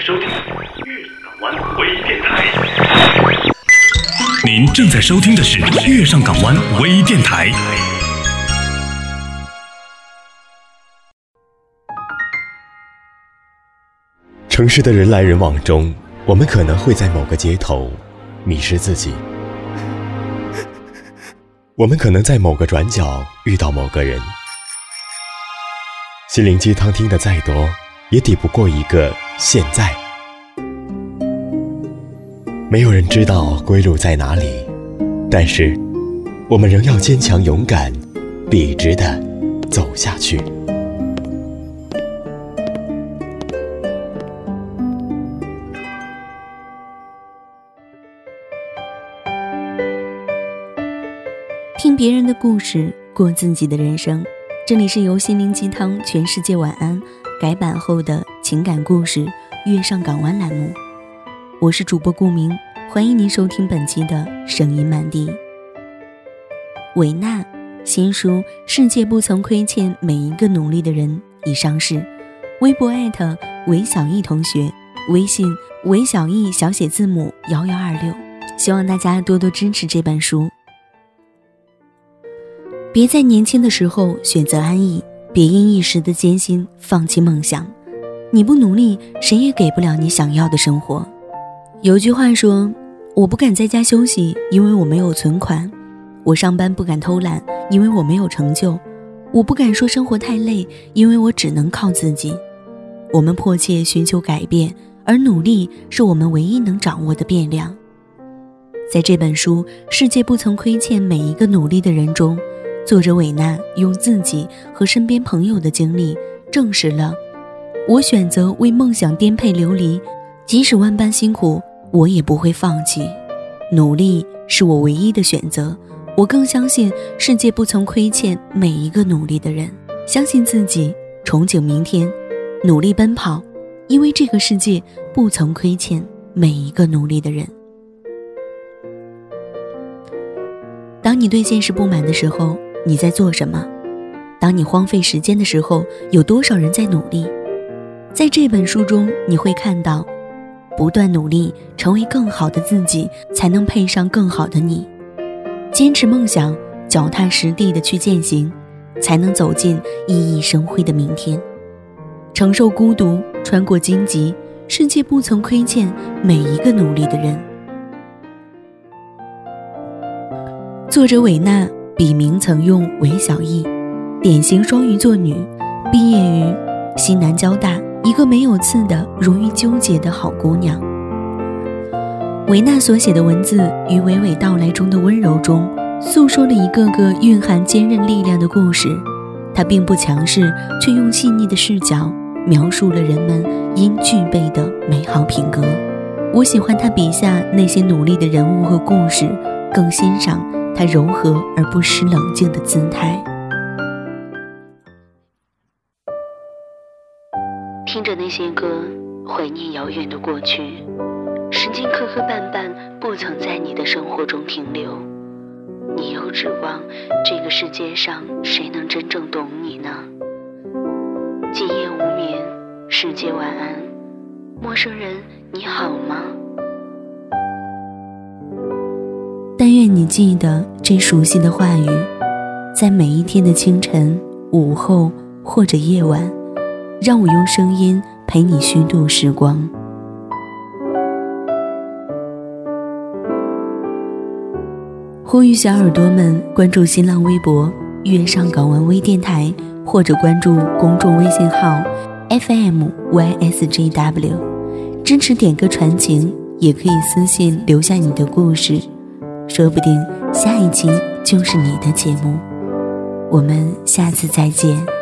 收听粤港湾微电台。您正在收听的是粤上港湾微电台。城市的人来人往中，我们可能会在某个街头迷失自己；我们可能在某个转角遇到某个人。心灵鸡汤听得再多，也抵不过一个现在。没有人知道归路在哪里，但是我们仍要坚强勇敢，笔直的走下去。听别人的故事，过自己的人生。这里是由心灵鸡汤、全世界晚安改版后的情感故事《月上港湾》栏目，我是主播顾明，欢迎您收听本期的声音满地。维纳新书《世界不曾亏欠每一个努力的人》已上市，微博艾特韦小艺同学，微信韦小艺小写字母幺幺二六，希望大家多多支持这本书。别在年轻的时候选择安逸，别因一时的艰辛放弃梦想。你不努力，谁也给不了你想要的生活。有句话说：“我不敢在家休息，因为我没有存款；我上班不敢偷懒，因为我没有成就；我不敢说生活太累，因为我只能靠自己。”我们迫切寻求改变，而努力是我们唯一能掌握的变量。在这本书《世界不曾亏欠每一个努力的人》中。作者韦纳用自己和身边朋友的经历，证实了我选择为梦想颠沛流离，即使万般辛苦，我也不会放弃。努力是我唯一的选择。我更相信世界不曾亏欠每一个努力的人。相信自己，憧憬明天，努力奔跑，因为这个世界不曾亏欠每一个努力的人。当你对现实不满的时候，你在做什么？当你荒废时间的时候，有多少人在努力？在这本书中，你会看到，不断努力，成为更好的自己，才能配上更好的你。坚持梦想，脚踏实地的去践行，才能走进熠熠生辉的明天。承受孤独，穿过荆棘，世界不曾亏欠每一个努力的人。作者韦纳。笔名曾用韦小艺，典型双鱼座女，毕业于西南交大，一个没有刺的、容易纠结的好姑娘。维娜所写的文字与娓娓道来中的温柔中，诉说了一个个蕴含坚韧力量的故事。她并不强势，却用细腻的视角描述了人们应具备的美好品格。我喜欢她笔下那些努力的人物和故事，更欣赏。他柔和而不失冷静的姿态，听着那些歌，怀念遥远的过去。时间磕磕绊绊，不曾在你的生活中停留。你又指望这个世界上谁能真正懂你呢？今夜无眠，世界晚安，陌生人你好吗？但愿你记得这熟悉的话语，在每一天的清晨、午后或者夜晚，让我用声音陪你虚度时光。呼吁小耳朵们关注新浪微博“月上港湾微电台”，或者关注公众微信号 “FMYSJW”，支持点歌传情，也可以私信留下你的故事。说不定下一期就是你的节目，我们下次再见。